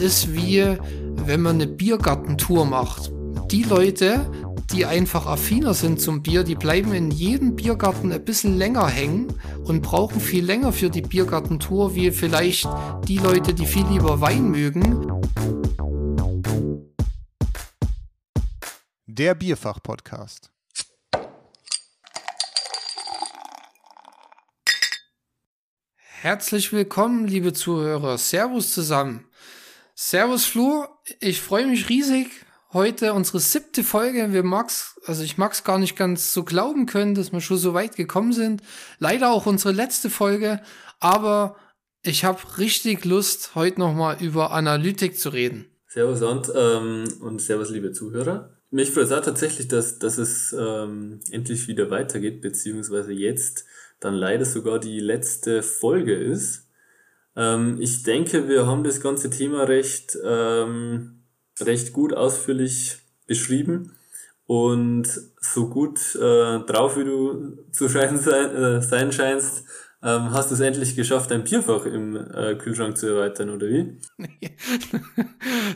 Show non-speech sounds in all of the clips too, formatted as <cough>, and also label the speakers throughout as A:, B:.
A: ist wie, wenn man eine Biergartentour macht. Die Leute, die einfach affiner sind zum Bier, die bleiben in jedem Biergarten ein bisschen länger hängen und brauchen viel länger für die Biergartentour, wie vielleicht die Leute, die viel lieber Wein mögen.
B: Der Bierfach-Podcast.
A: Herzlich willkommen, liebe Zuhörer. Servus zusammen. Servus Flo, ich freue mich riesig. Heute unsere siebte Folge. Wir mag's, also ich mag's gar nicht ganz so glauben können, dass wir schon so weit gekommen sind. Leider auch unsere letzte Folge, aber ich habe richtig Lust, heute nochmal über Analytik zu reden.
C: Servus und, ähm, und servus liebe Zuhörer. Mich freut es auch tatsächlich, dass, dass es ähm, endlich wieder weitergeht, beziehungsweise jetzt dann leider sogar die letzte Folge ist. Ähm, ich denke, wir haben das ganze Thema recht, ähm, recht gut ausführlich beschrieben und so gut äh, drauf, wie du zu sein, äh, sein scheinst, ähm, hast du es endlich geschafft, dein Bierfach im äh, Kühlschrank zu erweitern, oder wie? <laughs>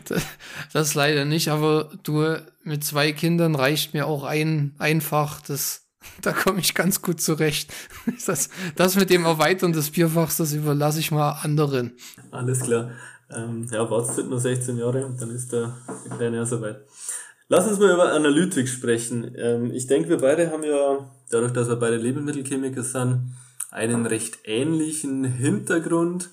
A: das, das leider nicht, aber du, mit zwei Kindern reicht mir auch ein, einfach das <laughs> da komme ich ganz gut zurecht. <laughs> Das, das mit dem Erweitern des Bierfachs, das überlasse ich mal anderen.
C: Alles klar. Ähm, ja, wartet nur 16 Jahre und dann ist der, der Kleine ja soweit. Lass uns mal über Analytik sprechen. Ähm, ich denke, wir beide haben ja, dadurch, dass wir beide Lebensmittelchemiker sind, einen recht ähnlichen Hintergrund.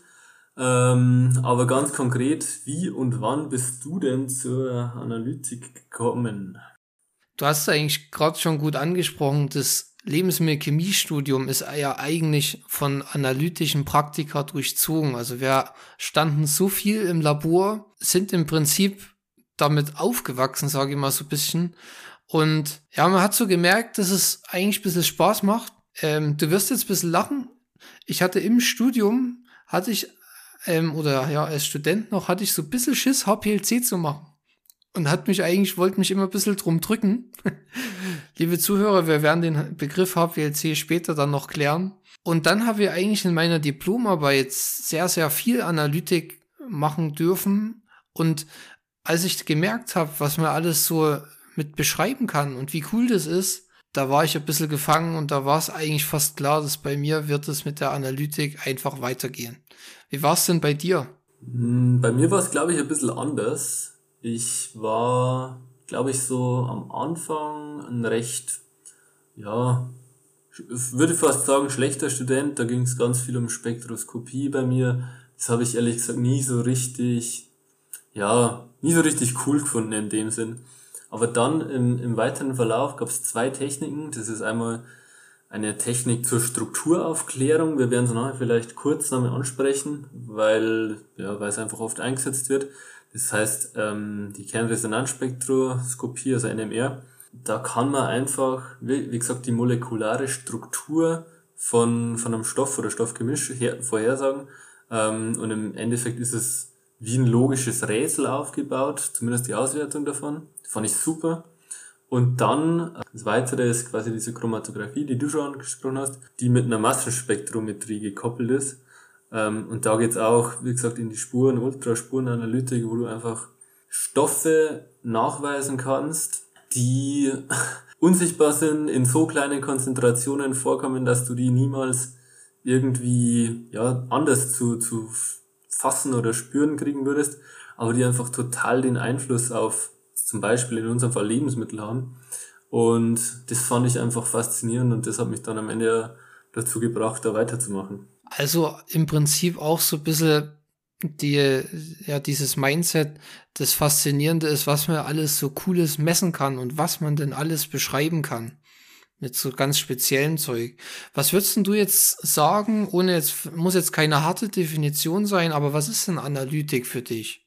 C: Ähm, aber ganz konkret, wie und wann bist du denn zur Analytik gekommen?
A: Du hast eigentlich gerade schon gut angesprochen, das Lebensmittelchemiestudium ist ja eigentlich von analytischen Praktika durchzogen. Also wir standen so viel im Labor, sind im Prinzip damit aufgewachsen, sage ich mal so ein bisschen. Und ja, man hat so gemerkt, dass es eigentlich ein bisschen Spaß macht. Ähm, du wirst jetzt ein bisschen lachen. Ich hatte im Studium, hatte ich, ähm, oder ja, als Student noch, hatte ich so ein bisschen Schiss, HPLC zu machen und hat mich eigentlich, wollte mich immer ein bisschen drum drücken. <laughs> Liebe Zuhörer, wir werden den Begriff HPLC später dann noch klären. Und dann habe ich eigentlich in meiner Diplomarbeit sehr, sehr viel Analytik machen dürfen. Und als ich gemerkt habe, was man alles so mit beschreiben kann und wie cool das ist, da war ich ein bisschen gefangen und da war es eigentlich fast klar, dass bei mir wird es mit der Analytik einfach weitergehen. Wie war es denn bei dir?
C: Hm, bei mir war es, glaube ich, ein bisschen anders. Ich war, glaube ich, so am Anfang ein recht, ja, würde fast sagen, schlechter Student. Da ging es ganz viel um Spektroskopie bei mir. Das habe ich ehrlich gesagt nie so richtig, ja, nie so richtig cool gefunden in dem Sinn. Aber dann im, im weiteren Verlauf gab es zwei Techniken. Das ist einmal eine Technik zur Strukturaufklärung. Wir werden es nachher vielleicht kurz nochmal ansprechen, weil, ja, weil es einfach oft eingesetzt wird. Das heißt, ähm, die Kernresonanzspektroskopie, also NMR, da kann man einfach, wie, wie gesagt, die molekulare Struktur von, von einem Stoff oder Stoffgemisch her, vorhersagen. Ähm, und im Endeffekt ist es wie ein logisches Rätsel aufgebaut, zumindest die Auswertung davon. Fand ich super. Und dann, das weitere ist quasi diese Chromatographie, die du schon angesprochen hast, die mit einer Massenspektrometrie gekoppelt ist. Ähm, und da geht's auch, wie gesagt, in die Spuren, Ultraspurenanalytik, wo du einfach Stoffe nachweisen kannst, die <laughs> unsichtbar sind, in so kleinen Konzentrationen vorkommen, dass du die niemals irgendwie ja, anders zu, zu fassen oder spüren kriegen würdest, aber die einfach total den Einfluss auf zum Beispiel in unserem Fall Lebensmittel haben. Und das fand ich einfach faszinierend und das hat mich dann am Ende dazu gebracht, da weiterzumachen.
A: Also im Prinzip auch so ein bisschen die, ja, dieses Mindset, das Faszinierende ist, was man alles so Cooles messen kann und was man denn alles beschreiben kann. Mit so ganz speziellem Zeug. Was würdest du jetzt sagen, ohne jetzt, muss jetzt keine harte Definition sein, aber was ist denn Analytik für dich?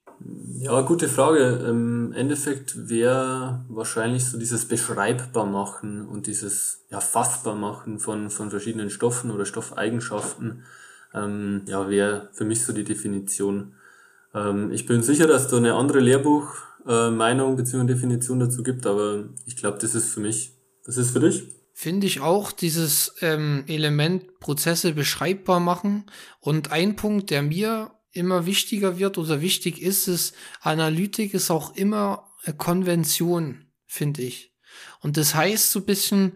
C: Ja, gute Frage. Im Endeffekt wäre wahrscheinlich so dieses beschreibbar machen und dieses ja, fassbar machen von, von verschiedenen Stoffen oder Stoffeigenschaften, ähm, ja, wäre für mich so die Definition. Ähm, ich bin sicher, dass da eine andere Lehrbuchmeinung äh, bzw. Definition dazu gibt, aber ich glaube, das ist für mich. Was ist für dich?
A: Finde ich auch dieses ähm, Element Prozesse beschreibbar machen. Und ein Punkt, der mir immer wichtiger wird oder wichtig ist, ist, Analytik ist auch immer Konvention, finde ich. Und das heißt so ein bisschen,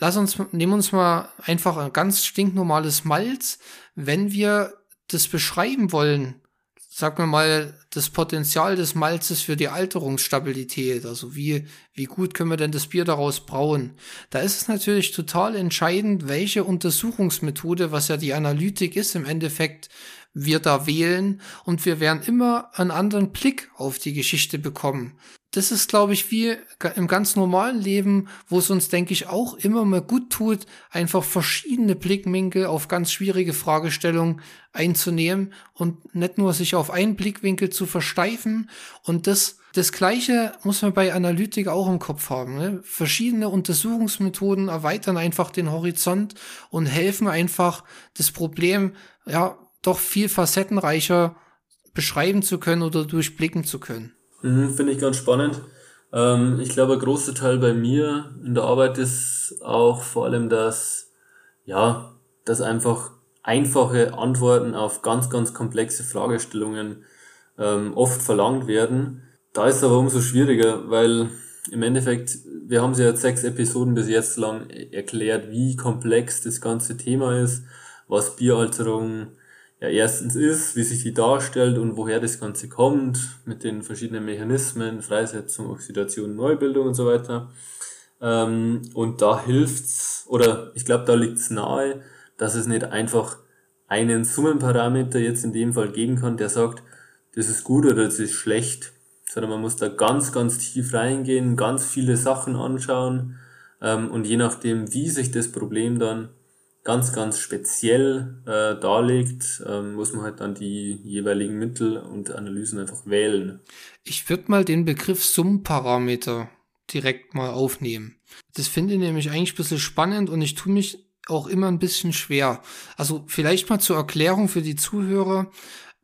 A: lass uns, nehmen uns mal einfach ein ganz stinknormales Malz. Wenn wir das beschreiben wollen, sagen wir mal, das Potenzial des Malzes für die Alterungsstabilität, also wie, wie gut können wir denn das Bier daraus brauen? Da ist es natürlich total entscheidend, welche Untersuchungsmethode, was ja die Analytik ist, im Endeffekt wir da wählen und wir werden immer einen anderen Blick auf die Geschichte bekommen das ist, glaube ich, wie im ganz normalen Leben, wo es uns, denke ich, auch immer mal gut tut, einfach verschiedene Blickwinkel auf ganz schwierige Fragestellungen einzunehmen und nicht nur sich auf einen Blickwinkel zu versteifen. Und das, das Gleiche muss man bei Analytik auch im Kopf haben. Ne? Verschiedene Untersuchungsmethoden erweitern einfach den Horizont und helfen einfach, das Problem, ja, doch viel facettenreicher beschreiben zu können oder durchblicken zu können.
C: Mhm, Finde ich ganz spannend. Ähm, ich glaube, ein großer Teil bei mir in der Arbeit ist auch vor allem, dass, ja, dass einfach einfache Antworten auf ganz, ganz komplexe Fragestellungen ähm, oft verlangt werden. Da ist es aber umso schwieriger, weil im Endeffekt, wir haben sie ja sechs Episoden bis jetzt lang erklärt, wie komplex das ganze Thema ist, was Bieralterung ja erstens ist, wie sich die darstellt und woher das Ganze kommt, mit den verschiedenen Mechanismen, Freisetzung, Oxidation, Neubildung und so weiter. Ähm, und da hilft's, oder ich glaube, da liegt's nahe, dass es nicht einfach einen Summenparameter jetzt in dem Fall geben kann, der sagt, das ist gut oder das ist schlecht, sondern man muss da ganz, ganz tief reingehen, ganz viele Sachen anschauen ähm, und je nachdem, wie sich das Problem dann ganz, ganz speziell äh, darlegt, ähm, muss man halt dann die jeweiligen Mittel und Analysen einfach wählen.
A: Ich würde mal den Begriff Summparameter direkt mal aufnehmen. Das finde ich nämlich eigentlich ein bisschen spannend und ich tue mich auch immer ein bisschen schwer. Also vielleicht mal zur Erklärung für die Zuhörer.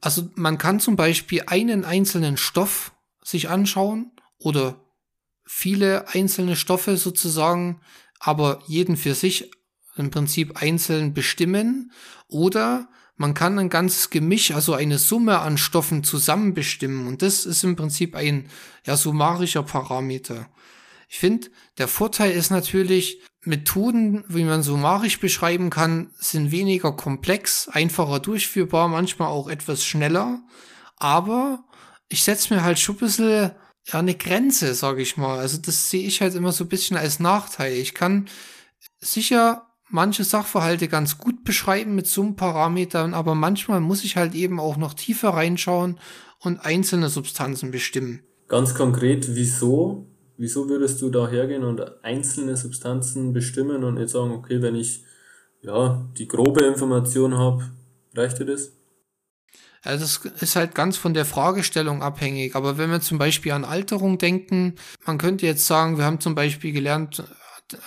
A: Also man kann zum Beispiel einen einzelnen Stoff sich anschauen oder viele einzelne Stoffe sozusagen, aber jeden für sich im Prinzip einzeln bestimmen oder man kann ein ganzes Gemisch, also eine Summe an Stoffen zusammen bestimmen und das ist im Prinzip ein ja, summarischer Parameter. Ich finde, der Vorteil ist natürlich, Methoden, wie man summarisch beschreiben kann, sind weniger komplex, einfacher durchführbar, manchmal auch etwas schneller, aber ich setze mir halt schon ein bisschen ja, eine Grenze, sage ich mal. Also das sehe ich halt immer so ein bisschen als Nachteil. Ich kann sicher manche Sachverhalte ganz gut beschreiben mit Summparametern, aber manchmal muss ich halt eben auch noch tiefer reinschauen und einzelne Substanzen bestimmen.
C: Ganz konkret, wieso? Wieso würdest du da hergehen und einzelne Substanzen bestimmen und nicht sagen, okay, wenn ich ja die grobe Information habe, reicht dir das?
A: Ja, das ist halt ganz von der Fragestellung abhängig. Aber wenn wir zum Beispiel an Alterung denken, man könnte jetzt sagen, wir haben zum Beispiel gelernt,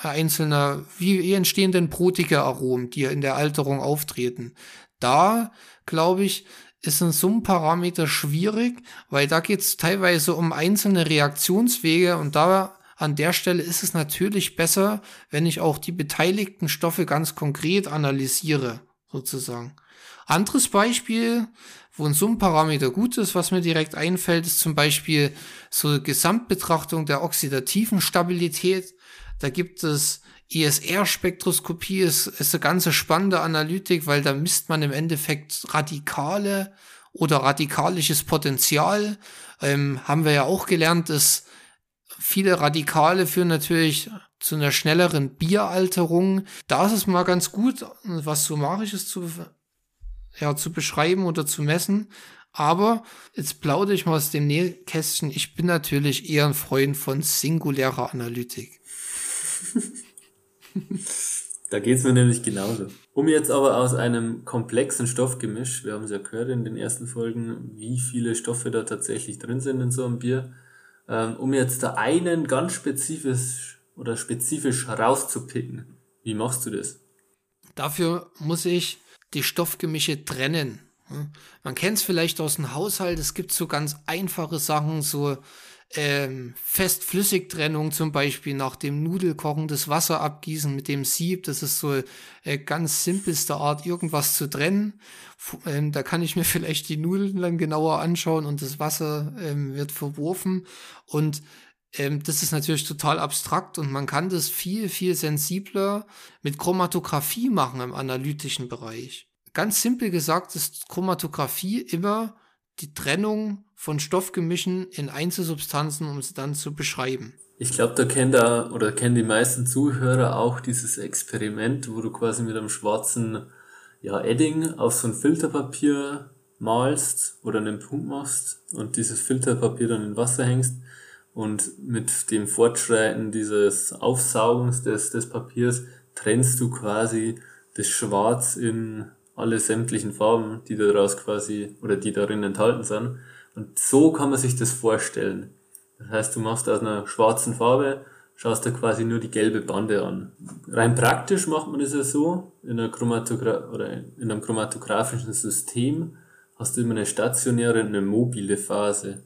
A: einzelner, wie entstehen denn brotige Aromen, die in der Alterung auftreten? Da, glaube ich, ist ein Summparameter schwierig, weil da geht es teilweise um einzelne Reaktionswege und da an der Stelle ist es natürlich besser, wenn ich auch die beteiligten Stoffe ganz konkret analysiere, sozusagen. Anderes Beispiel, wo ein Summparameter gut ist, was mir direkt einfällt, ist zum Beispiel so Gesamtbetrachtung der oxidativen Stabilität. Da gibt es ISR-Spektroskopie, ist, ist eine ganz spannende Analytik, weil da misst man im Endeffekt Radikale oder radikalisches Potenzial. Ähm, haben wir ja auch gelernt, dass viele Radikale führen natürlich zu einer schnelleren Bieralterung. Da ist es mal ganz gut, was Summarisches zu, ja, zu beschreiben oder zu messen. Aber jetzt plaudere ich mal aus dem Nähkästchen. Ich bin natürlich eher ein Freund von singulärer Analytik
C: da geht's mir nämlich genauso. Um jetzt aber aus einem komplexen Stoffgemisch, wir haben es ja gehört in den ersten Folgen, wie viele Stoffe da tatsächlich drin sind in so einem Bier, ähm, um jetzt da einen ganz spezifisch oder spezifisch rauszupicken. Wie machst du das?
A: Dafür muss ich die Stoffgemische trennen. Man kennt es vielleicht aus dem Haushalt, es gibt so ganz einfache Sachen, so ähm, Fest-Flüssig-Trennung zum Beispiel nach dem Nudelkochen das Wasser abgießen mit dem Sieb. Das ist so äh, ganz simpelste Art, irgendwas zu trennen. Ähm, da kann ich mir <laughs> vielleicht die Nudeln dann genauer anschauen und das Wasser ähm, wird verworfen. Und ähm, das ist natürlich total abstrakt und man kann das viel, viel sensibler mit Chromatographie machen im analytischen Bereich. Ganz simpel gesagt ist Chromatographie immer die Trennung von Stoffgemischen in Einzelsubstanzen, um sie dann zu beschreiben.
C: Ich glaube, da kennen da oder kennen die meisten Zuhörer auch dieses Experiment, wo du quasi mit einem schwarzen ja, Edding auf so ein Filterpapier malst oder einen Punkt machst und dieses Filterpapier dann in Wasser hängst und mit dem Fortschreiten dieses Aufsaugens des, des Papiers trennst du quasi das Schwarz in alle sämtlichen Farben, die daraus quasi oder die darin enthalten sind. Und so kann man sich das vorstellen. Das heißt, du machst aus einer schwarzen Farbe, schaust da quasi nur die gelbe Bande an. Rein praktisch macht man das ja so, in, einer Chromatogra oder in einem chromatografischen System hast du immer eine stationäre und eine mobile Phase.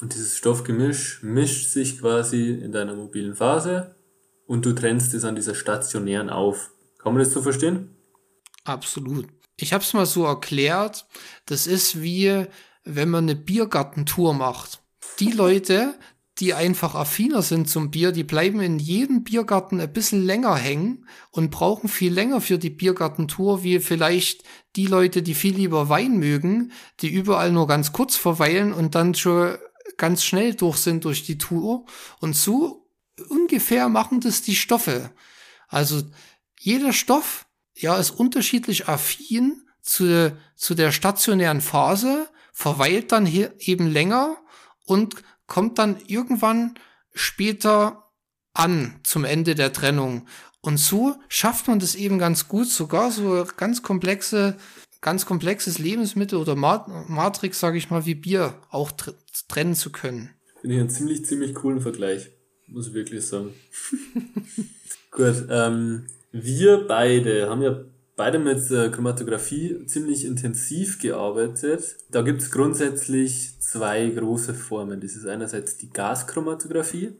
C: Und dieses Stoffgemisch mischt sich quasi in deiner mobilen Phase und du trennst es an dieser stationären auf. Kann man das so verstehen?
A: Absolut. Ich habe es mal so erklärt, das ist wie, wenn man eine Biergartentour macht. Die <laughs> Leute, die einfach affiner sind zum Bier, die bleiben in jedem Biergarten ein bisschen länger hängen und brauchen viel länger für die Biergartentour, wie vielleicht die Leute, die viel lieber Wein mögen, die überall nur ganz kurz verweilen und dann schon ganz schnell durch sind durch die Tour. Und so ungefähr machen das die Stoffe. Also jeder Stoff ja, ist unterschiedlich affin zu, zu der stationären Phase, verweilt dann hier eben länger und kommt dann irgendwann später an zum Ende der Trennung. Und so schafft man das eben ganz gut, sogar so ganz komplexe, ganz komplexes Lebensmittel oder Matrix, sage ich mal, wie Bier auch trennen zu können.
C: Finde ich einen ziemlich, ziemlich coolen Vergleich, muss ich wirklich sagen. <laughs> gut, ähm, wir beide haben ja beide mit äh, Chromatographie ziemlich intensiv gearbeitet. Da gibt's grundsätzlich zwei große Formen. Das ist einerseits die Gaschromatographie.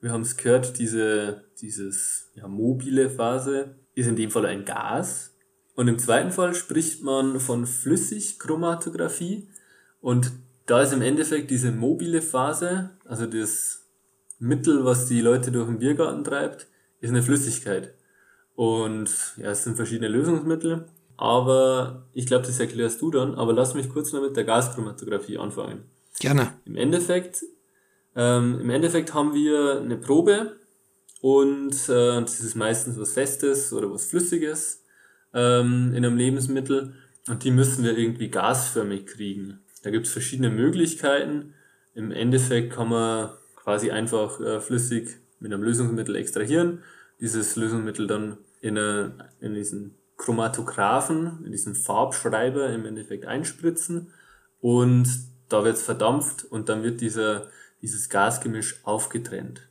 C: Wir haben es gehört, diese, dieses ja, mobile Phase ist in dem Fall ein Gas. Und im zweiten Fall spricht man von Flüssigchromatographie. Und da ist im Endeffekt diese mobile Phase, also das Mittel, was die Leute durch den Biergarten treibt, ist eine Flüssigkeit. Und ja, es sind verschiedene Lösungsmittel. Aber ich glaube, das erklärst du dann. Aber lass mich kurz noch mit der Gaschromatographie anfangen.
A: Gerne.
C: Im Endeffekt, ähm, im Endeffekt haben wir eine Probe und äh, das ist meistens was Festes oder was Flüssiges ähm, in einem Lebensmittel und die müssen wir irgendwie gasförmig kriegen. Da gibt's verschiedene Möglichkeiten. Im Endeffekt kann man quasi einfach äh, flüssig mit einem Lösungsmittel extrahieren, dieses Lösungsmittel dann in, eine, in diesen Chromatographen, in diesen Farbschreiber im Endeffekt einspritzen und da wird's verdampft und dann wird dieser, dieses Gasgemisch aufgetrennt.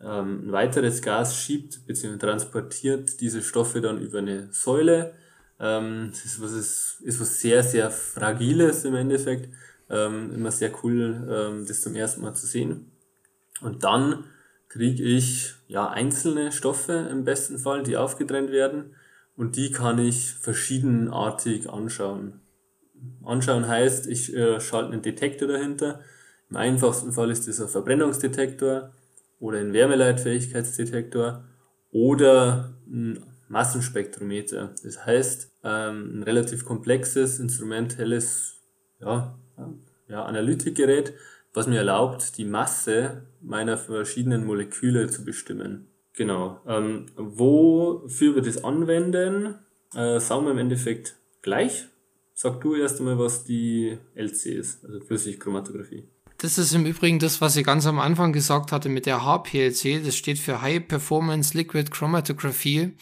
C: Ähm, ein weiteres Gas schiebt bzw. transportiert diese Stoffe dann über eine Säule. Ähm, das ist was, ist, ist was sehr, sehr Fragiles im Endeffekt. Ähm, immer sehr cool, ähm, das zum ersten Mal zu sehen. Und dann kriege ich ja einzelne Stoffe im besten Fall, die aufgetrennt werden und die kann ich verschiedenartig anschauen. Anschauen heißt, ich äh, schalte einen Detektor dahinter. Im einfachsten Fall ist das ein Verbrennungsdetektor oder ein Wärmeleitfähigkeitsdetektor oder ein Massenspektrometer. Das heißt, ähm, ein relativ komplexes, instrumentelles ja, ja, Analytikgerät, was mir erlaubt, die Masse meiner verschiedenen Moleküle zu bestimmen. Genau. Ähm, wofür wir das anwenden, äh, sagen wir im Endeffekt gleich. Sag du erst einmal, was die LC ist, also Flüssigchromatographie.
A: Das ist im Übrigen das, was ich ganz am Anfang gesagt hatte mit der HPLC. Das steht für High Performance Liquid Chromatography.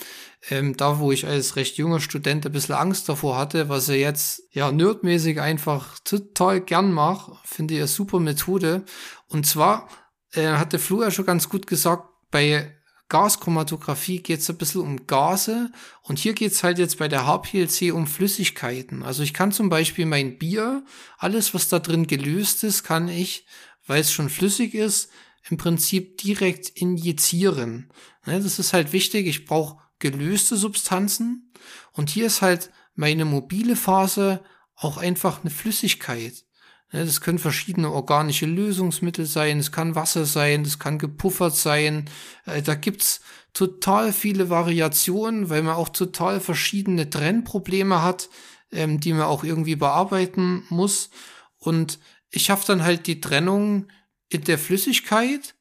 A: Ähm, da, wo ich als recht junger Student ein bisschen Angst davor hatte, was ich jetzt ja nerdmäßig einfach total gern mache, finde ich eine super Methode. Und zwar äh, hatte Flu ja schon ganz gut gesagt, bei Gaschromatographie geht es ein bisschen um Gase und hier geht es halt jetzt bei der HPLC um Flüssigkeiten. Also ich kann zum Beispiel mein Bier, alles was da drin gelöst ist, kann ich weil es schon flüssig ist, im Prinzip direkt injizieren. Ne, das ist halt wichtig. Ich brauche gelöste Substanzen und hier ist halt meine mobile Phase auch einfach eine Flüssigkeit. Das können verschiedene organische Lösungsmittel sein, es kann Wasser sein, es kann gepuffert sein. Äh, da gibt's total viele Variationen, weil man auch total verschiedene Trennprobleme hat, ähm, die man auch irgendwie bearbeiten muss. Und ich schaffe dann halt die Trennung in der Flüssigkeit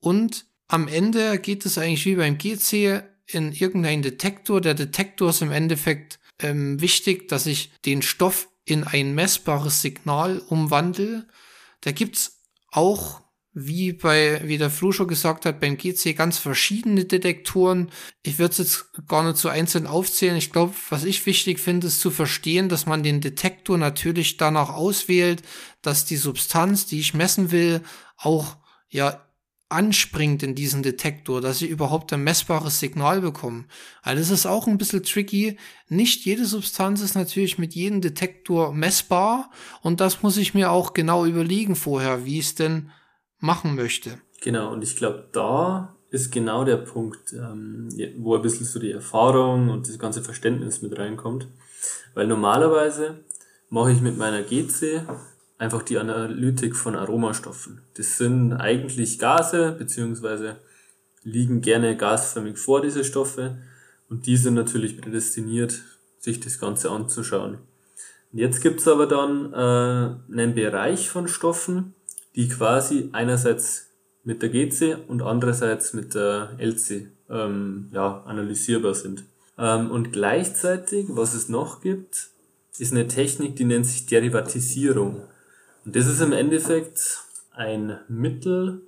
A: und am Ende geht es eigentlich wie beim GC in irgendeinen Detektor. Der Detektor ist im Endeffekt ähm, wichtig, dass ich den Stoff in ein messbares Signal umwandle. Da gibt's auch wie bei, wie der Flo schon gesagt hat, beim GC ganz verschiedene Detektoren. Ich würde es jetzt gar nicht so einzeln aufzählen. Ich glaube, was ich wichtig finde, ist zu verstehen, dass man den Detektor natürlich danach auswählt, dass die Substanz, die ich messen will, auch ja anspringt in diesen Detektor, dass ich überhaupt ein messbares Signal bekomme. Also das ist auch ein bisschen tricky. Nicht jede Substanz ist natürlich mit jedem Detektor messbar und das muss ich mir auch genau überlegen vorher, wie es denn machen möchte.
C: Genau, und ich glaube, da ist genau der Punkt, ähm, wo ein bisschen so die Erfahrung und das ganze Verständnis mit reinkommt. Weil normalerweise mache ich mit meiner GC einfach die Analytik von Aromastoffen. Das sind eigentlich Gase, beziehungsweise liegen gerne gasförmig vor, diese Stoffe. Und die sind natürlich prädestiniert, sich das Ganze anzuschauen. Und jetzt gibt's aber dann äh, einen Bereich von Stoffen, die quasi einerseits mit der GC und andererseits mit der LC ähm, ja, analysierbar sind. Ähm, und gleichzeitig, was es noch gibt, ist eine Technik, die nennt sich Derivatisierung. Und das ist im Endeffekt ein Mittel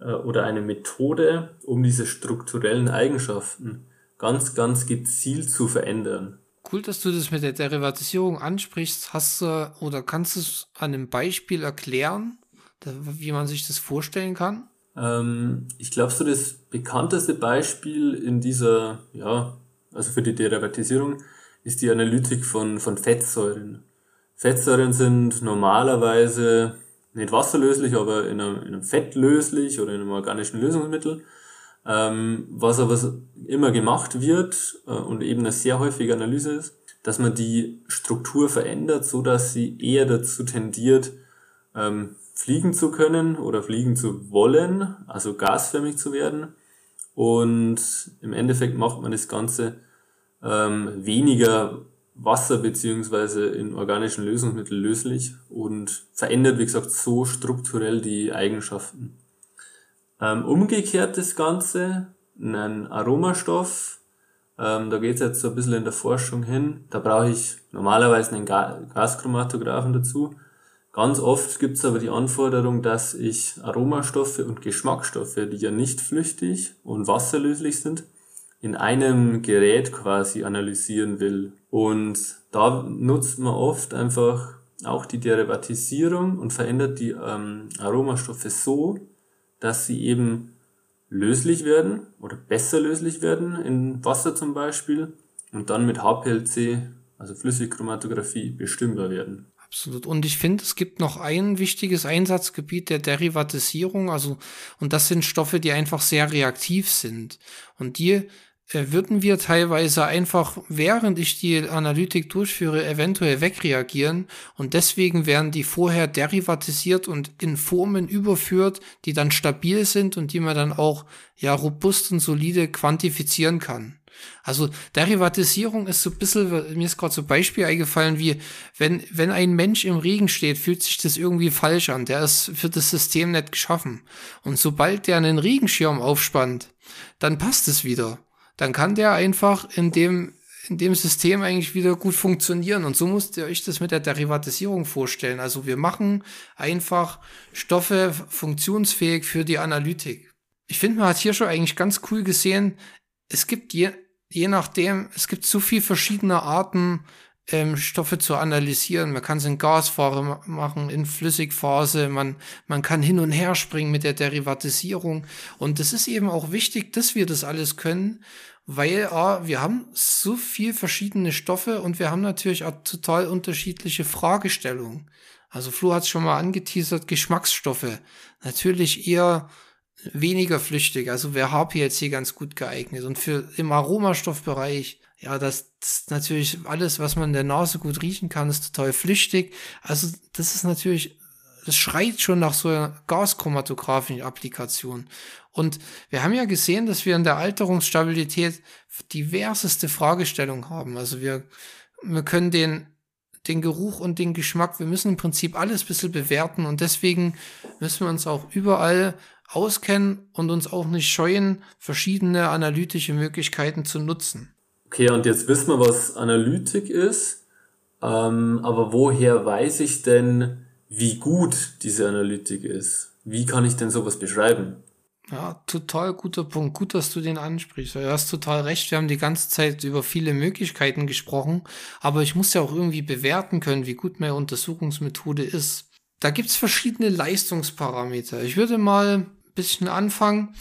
C: äh, oder eine Methode, um diese strukturellen Eigenschaften ganz, ganz gezielt zu verändern.
A: Cool, dass du das mit der Derivatisierung ansprichst. Hast du oder kannst du es an einem Beispiel erklären? wie man sich das vorstellen kann?
C: Ähm, ich glaube, so das bekannteste Beispiel in dieser, ja, also für die Derivatisierung, ist die Analytik von, von Fettsäuren. Fettsäuren sind normalerweise nicht wasserlöslich, aber in einem, in einem Fett löslich oder in einem organischen Lösungsmittel. Ähm, was aber immer gemacht wird äh, und eben eine sehr häufige Analyse ist, dass man die Struktur verändert, so dass sie eher dazu tendiert, ähm, fliegen zu können oder fliegen zu wollen, also gasförmig zu werden. Und im Endeffekt macht man das Ganze ähm, weniger Wasser beziehungsweise in organischen Lösungsmitteln löslich und verändert, wie gesagt, so strukturell die Eigenschaften. Ähm, umgekehrt das Ganze, ein Aromastoff, ähm, da geht es jetzt so ein bisschen in der Forschung hin, da brauche ich normalerweise einen Gaschromatographen dazu, Ganz oft gibt es aber die Anforderung, dass ich Aromastoffe und Geschmacksstoffe, die ja nicht flüchtig und wasserlöslich sind, in einem Gerät quasi analysieren will. Und da nutzt man oft einfach auch die Derivatisierung und verändert die ähm, Aromastoffe so, dass sie eben löslich werden oder besser löslich werden in Wasser zum Beispiel und dann mit HPLC, also Flüssigchromatographie, bestimmbar werden.
A: Absolut. Und ich finde, es gibt noch ein wichtiges Einsatzgebiet der Derivatisierung, also, und das sind Stoffe, die einfach sehr reaktiv sind. Und die würden wir teilweise einfach, während ich die Analytik durchführe, eventuell wegreagieren. Und deswegen werden die vorher derivatisiert und in Formen überführt, die dann stabil sind und die man dann auch, ja, robust und solide quantifizieren kann. Also Derivatisierung ist so ein bisschen, mir ist gerade so ein Beispiel eingefallen, wie wenn, wenn ein Mensch im Regen steht, fühlt sich das irgendwie falsch an. Der ist für das System nicht geschaffen. Und sobald der einen Regenschirm aufspannt, dann passt es wieder. Dann kann der einfach in dem, in dem System eigentlich wieder gut funktionieren. Und so musst ihr euch das mit der Derivatisierung vorstellen. Also wir machen einfach Stoffe funktionsfähig für die Analytik. Ich finde, man hat hier schon eigentlich ganz cool gesehen, es gibt je, je nachdem, es gibt so viel verschiedene Arten, ähm, Stoffe zu analysieren. Man kann es in Gasphase machen, in Flüssigphase, man, man kann hin und her springen mit der Derivatisierung. Und es ist eben auch wichtig, dass wir das alles können, weil ah, wir haben so viel verschiedene Stoffe und wir haben natürlich auch total unterschiedliche Fragestellungen. Also Flo hat es schon mal angeteasert, Geschmacksstoffe. Natürlich eher weniger flüchtig. Also wäre HPLC ganz gut geeignet. Und für im Aromastoffbereich, ja, das, das ist natürlich alles, was man in der Nase gut riechen kann, ist total flüchtig. Also das ist natürlich, das schreit schon nach so einer gaschromatografischen Applikation. Und wir haben ja gesehen, dass wir in der Alterungsstabilität diverseste Fragestellungen haben. Also wir, wir können den den Geruch und den Geschmack. Wir müssen im Prinzip alles ein bisschen bewerten und deswegen müssen wir uns auch überall auskennen und uns auch nicht scheuen, verschiedene analytische Möglichkeiten zu nutzen.
C: Okay, und jetzt wissen wir, was Analytik ist, ähm, aber woher weiß ich denn, wie gut diese Analytik ist? Wie kann ich denn sowas beschreiben?
A: Ja, total guter Punkt. Gut, dass du den ansprichst. Du hast total recht. Wir haben die ganze Zeit über viele Möglichkeiten gesprochen, aber ich muss ja auch irgendwie bewerten können, wie gut meine Untersuchungsmethode ist. Da gibt's verschiedene Leistungsparameter. Ich würde mal bisschen anfangen.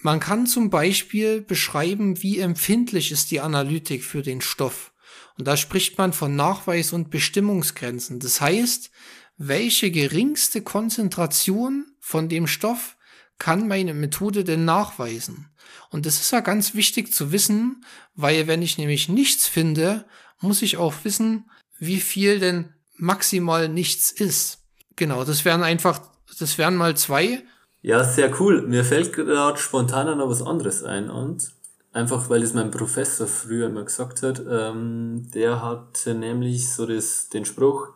A: Man kann zum Beispiel beschreiben, wie empfindlich ist die Analytik für den Stoff. Und da spricht man von Nachweis und Bestimmungsgrenzen. Das heißt, welche geringste Konzentration von dem Stoff kann meine Methode denn nachweisen? Und das ist ja ganz wichtig zu wissen, weil wenn ich nämlich nichts finde, muss ich auch wissen, wie viel denn maximal nichts ist. Genau, das wären einfach, das wären mal zwei.
C: Ja, sehr cool. Mir fällt gerade spontan noch was anderes ein und einfach weil es mein Professor früher immer gesagt hat, ähm, der hatte nämlich so das, den Spruch,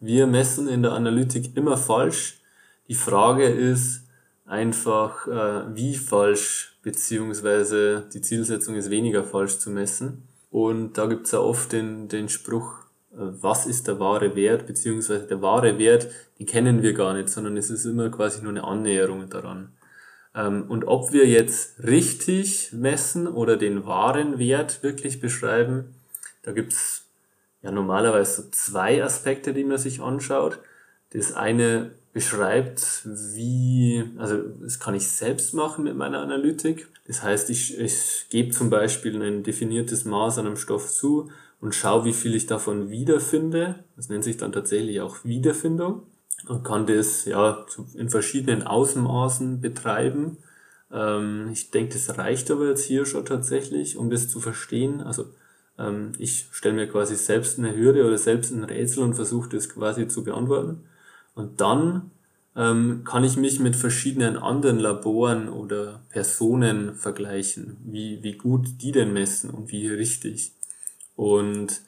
C: wir messen in der Analytik immer falsch. Die Frage ist, einfach äh, wie falsch, beziehungsweise die Zielsetzung ist weniger falsch zu messen. Und da gibt's ja oft den, den Spruch, was ist der wahre Wert, beziehungsweise der wahre Wert, den kennen wir gar nicht, sondern es ist immer quasi nur eine Annäherung daran. Ähm, und ob wir jetzt richtig messen oder den wahren Wert wirklich beschreiben, da gibt's ja normalerweise so zwei Aspekte, die man sich anschaut. Das eine beschreibt, wie, also das kann ich selbst machen mit meiner Analytik. Das heißt, ich, ich gebe zum Beispiel ein definiertes Maß an einem Stoff zu und schaue, wie viel ich davon wiederfinde. Das nennt sich dann tatsächlich auch Wiederfindung und kann das ja in verschiedenen Außenmaßen betreiben. Ähm, ich denke, das reicht aber jetzt hier schon tatsächlich, um das zu verstehen. Also ähm, ich stelle mir quasi selbst eine Hürde oder selbst ein Rätsel und versuche das quasi zu beantworten. Und dann ähm, kann ich mich mit verschiedenen anderen Laboren oder Personen vergleichen, wie, wie gut die denn messen und wie richtig. Und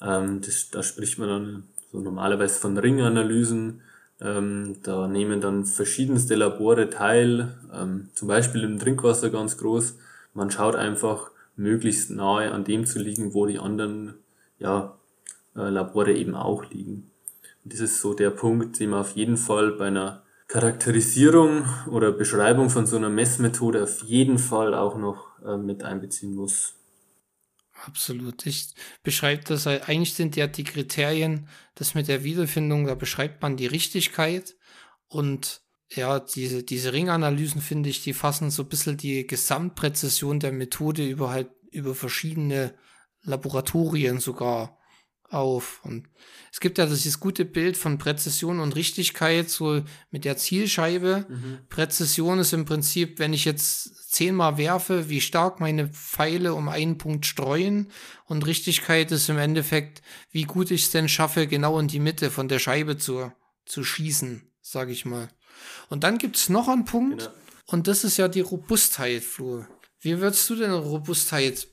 C: ähm, das, da spricht man dann so normalerweise von Ringanalysen. Ähm, da nehmen dann verschiedenste Labore teil, ähm, zum Beispiel im Trinkwasser ganz groß. Man schaut einfach möglichst nahe an dem zu liegen, wo die anderen ja, äh, Labore eben auch liegen. Das ist so der Punkt, den man auf jeden Fall bei einer Charakterisierung oder Beschreibung von so einer Messmethode auf jeden Fall auch noch äh, mit einbeziehen muss.
A: Absolut. Ich beschreibe das, eigentlich sind ja die Kriterien, das mit der Wiederfindung, da beschreibt man die Richtigkeit und ja, diese, diese Ringanalysen finde ich, die fassen so ein bisschen die Gesamtpräzision der Methode über halt, über verschiedene Laboratorien sogar auf. Und es gibt ja dieses gute Bild von Präzision und Richtigkeit, so mit der Zielscheibe. Mhm. Präzision ist im Prinzip, wenn ich jetzt zehnmal werfe, wie stark meine Pfeile um einen Punkt streuen. Und Richtigkeit ist im Endeffekt, wie gut ich es denn schaffe, genau in die Mitte von der Scheibe zu, zu schießen, sag ich mal. Und dann gibt's noch einen Punkt, genau. und das ist ja die Robustheit, Flo. Wie würdest du denn Robustheit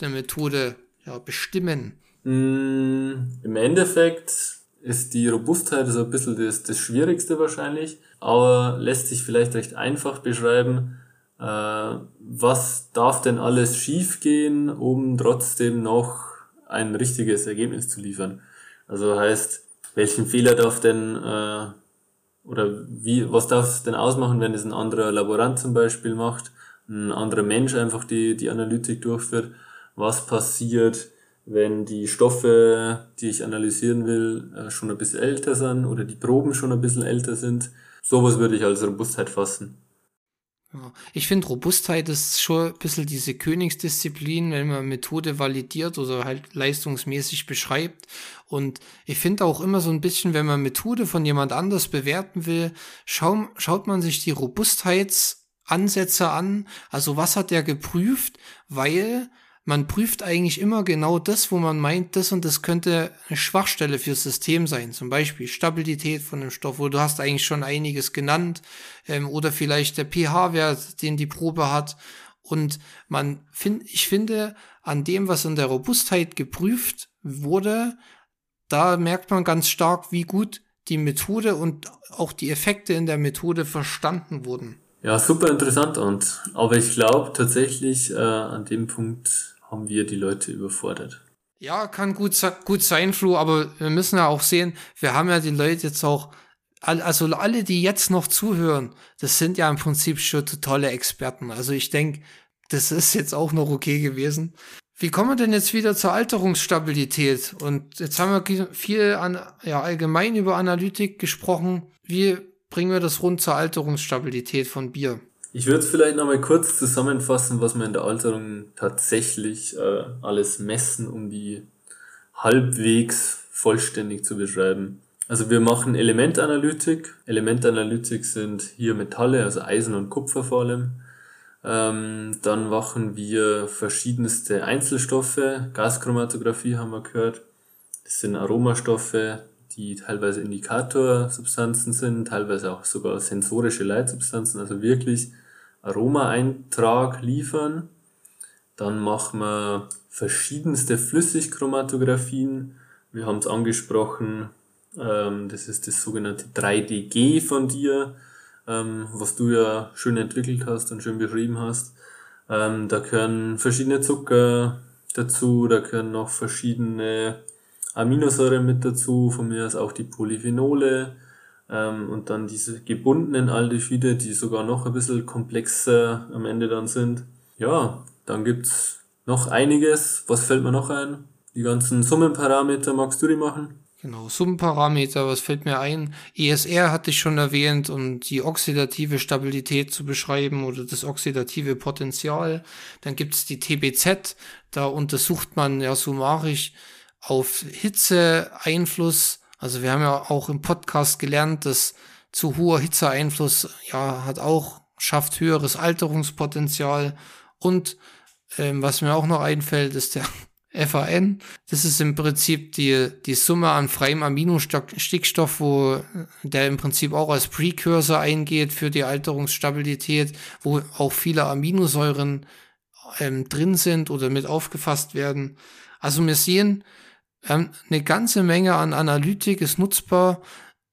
A: der Methode ja, bestimmen?
C: Mm, Im Endeffekt ist die Robustheit so ein bisschen das, das Schwierigste wahrscheinlich, aber lässt sich vielleicht recht einfach beschreiben. Äh, was darf denn alles schiefgehen, um trotzdem noch ein richtiges Ergebnis zu liefern? Also heißt, welchen Fehler darf denn äh, oder wie, was darf es denn ausmachen, wenn es ein anderer Laborant zum Beispiel macht, ein anderer Mensch einfach die, die Analytik durchführt? Was passiert, wenn die Stoffe, die ich analysieren will, äh, schon ein bisschen älter sind oder die Proben schon ein bisschen älter sind. Sowas würde ich als Robustheit fassen.
A: Ich finde, Robustheit ist schon ein bisschen diese Königsdisziplin, wenn man Methode validiert oder halt leistungsmäßig beschreibt. Und ich finde auch immer so ein bisschen, wenn man Methode von jemand anders bewerten will, schau, schaut man sich die Robustheitsansätze an. Also was hat der geprüft? Weil man prüft eigentlich immer genau das, wo man meint, das und das könnte eine Schwachstelle fürs System sein. Zum Beispiel Stabilität von dem Stoff, wo du hast eigentlich schon einiges genannt. Ähm, oder vielleicht der pH-Wert, den die Probe hat. Und man find, ich finde, an dem, was in der Robustheit geprüft wurde, da merkt man ganz stark, wie gut die Methode und auch die Effekte in der Methode verstanden wurden.
C: Ja, super interessant und aber ich glaube tatsächlich äh, an dem Punkt haben wir die Leute überfordert.
A: Ja, kann gut, gut sein, Flo, aber wir müssen ja auch sehen, wir haben ja die Leute jetzt auch, also alle, die jetzt noch zuhören, das sind ja im Prinzip schon totale Experten. Also ich denke, das ist jetzt auch noch okay gewesen. Wie kommen wir denn jetzt wieder zur Alterungsstabilität? Und jetzt haben wir viel an, ja, allgemein über Analytik gesprochen. Wie bringen wir das rund zur Alterungsstabilität von Bier?
C: Ich würde vielleicht nochmal kurz zusammenfassen, was wir in der Alterung tatsächlich äh, alles messen, um die halbwegs vollständig zu beschreiben. Also wir machen Elementanalytik. Elementanalytik sind hier Metalle, also Eisen und Kupfer vor allem. Ähm, dann machen wir verschiedenste Einzelstoffe. Gaschromatographie haben wir gehört. Das sind Aromastoffe, die teilweise Indikatorsubstanzen sind, teilweise auch sogar sensorische Leitsubstanzen, also wirklich Aromaeintrag liefern. Dann machen wir verschiedenste Flüssigchromatographien. Wir haben es angesprochen, ähm, das ist das sogenannte 3DG von dir, ähm, was du ja schön entwickelt hast und schön beschrieben hast. Ähm, da gehören verschiedene Zucker dazu, da gehören noch verschiedene Aminosäuren mit dazu, von mir aus auch die Polyphenole ähm, und dann diese gebundenen Aldehyde, die sogar noch ein bisschen komplexer am Ende dann sind. Ja, dann gibt's noch einiges. Was fällt mir noch ein? Die ganzen Summenparameter, magst du die machen?
A: Genau, Summenparameter, was fällt mir ein? ESR hatte ich schon erwähnt, um die oxidative Stabilität zu beschreiben oder das oxidative Potenzial. Dann gibt's die TBZ, da untersucht man ja summarisch auf Hitzeeinfluss. Also wir haben ja auch im Podcast gelernt, dass zu hoher Hitzeeinfluss ja hat auch schafft höheres Alterungspotenzial und ähm, was mir auch noch einfällt, ist der <laughs> FAN. Das ist im Prinzip die, die Summe an freiem Aminostickstoff, wo der im Prinzip auch als Precursor eingeht für die Alterungsstabilität, wo auch viele Aminosäuren ähm, drin sind oder mit aufgefasst werden. Also wir sehen, ähm, eine ganze Menge an Analytik ist nutzbar.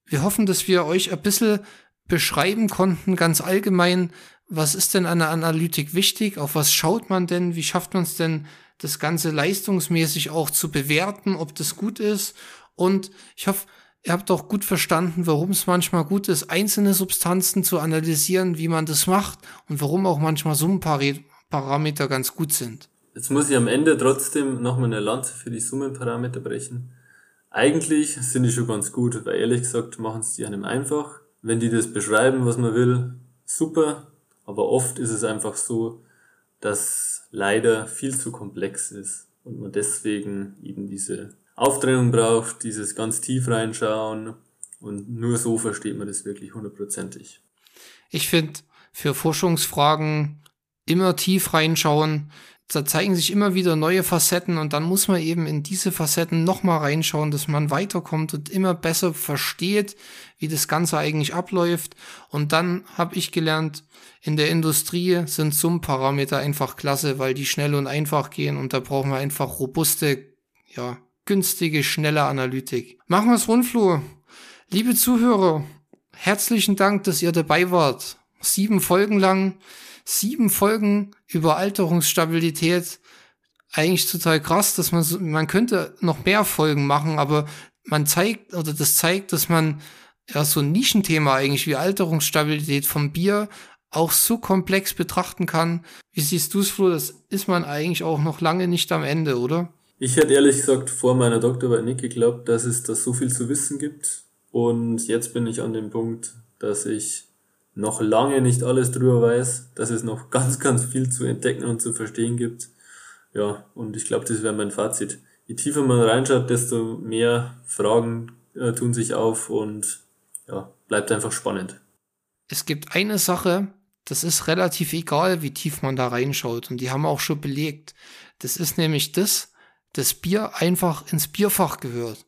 A: Wir hoffen, dass wir euch ein bisschen beschreiben konnten, ganz allgemein, was ist denn an der Analytik wichtig, auf was schaut man denn, wie schafft man es denn, das Ganze leistungsmäßig auch zu bewerten, ob das gut ist. Und ich hoffe, ihr habt auch gut verstanden, warum es manchmal gut ist, einzelne Substanzen zu analysieren, wie man das macht und warum auch manchmal Summenparameter ganz gut sind.
C: Jetzt muss ich am Ende trotzdem nochmal eine Lanze für die Summenparameter brechen. Eigentlich sind die schon ganz gut, weil ehrlich gesagt machen es die einem einfach. Wenn die das beschreiben, was man will, super. Aber oft ist es einfach so, dass leider viel zu komplex ist und man deswegen eben diese Auftrennung braucht, dieses ganz tief reinschauen und nur so versteht man das wirklich hundertprozentig.
A: Ich finde, für Forschungsfragen immer tief reinschauen da zeigen sich immer wieder neue Facetten und dann muss man eben in diese Facetten nochmal reinschauen, dass man weiterkommt und immer besser versteht, wie das Ganze eigentlich abläuft. Und dann habe ich gelernt, in der Industrie sind Summparameter einfach klasse, weil die schnell und einfach gehen und da brauchen wir einfach robuste, ja, günstige, schnelle Analytik. Machen wir es rundflur. Liebe Zuhörer, herzlichen Dank, dass ihr dabei wart. Sieben Folgen lang sieben Folgen über Alterungsstabilität. Eigentlich total krass, dass man so, man könnte noch mehr Folgen machen, aber man zeigt oder das zeigt, dass man ja so ein Nischenthema eigentlich wie Alterungsstabilität vom Bier auch so komplex betrachten kann. Wie siehst du es, Flo? Das ist man eigentlich auch noch lange nicht am Ende, oder?
C: Ich hätte ehrlich gesagt vor meiner Doktorarbeit nicht geglaubt, dass es da so viel zu wissen gibt. Und jetzt bin ich an dem Punkt, dass ich noch lange nicht alles drüber weiß, dass es noch <laughs> ganz, ganz viel zu entdecken und zu verstehen gibt. Ja, und ich glaube, das wäre mein Fazit. Je tiefer man reinschaut, desto mehr Fragen äh, tun sich auf und ja, bleibt einfach spannend.
A: Es gibt eine Sache, das ist relativ egal, wie tief man da reinschaut. Und die haben auch schon belegt. Das ist nämlich das, das Bier einfach ins Bierfach gehört.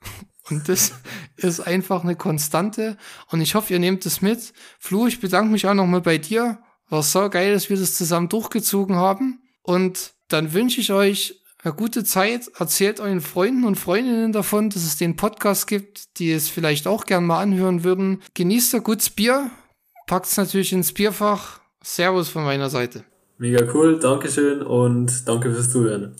A: <laughs> Und das ist einfach eine Konstante. Und ich hoffe, ihr nehmt es mit. Flu, ich bedanke mich auch nochmal bei dir. War so geil, dass wir das zusammen durchgezogen haben. Und dann wünsche ich euch eine gute Zeit. Erzählt euren Freunden und Freundinnen davon, dass es den Podcast gibt, die es vielleicht auch gern mal anhören würden. Genießt ein gutes Bier. Packt's natürlich ins Bierfach. Servus von meiner Seite.
C: Mega cool, Dankeschön und danke fürs Zuhören.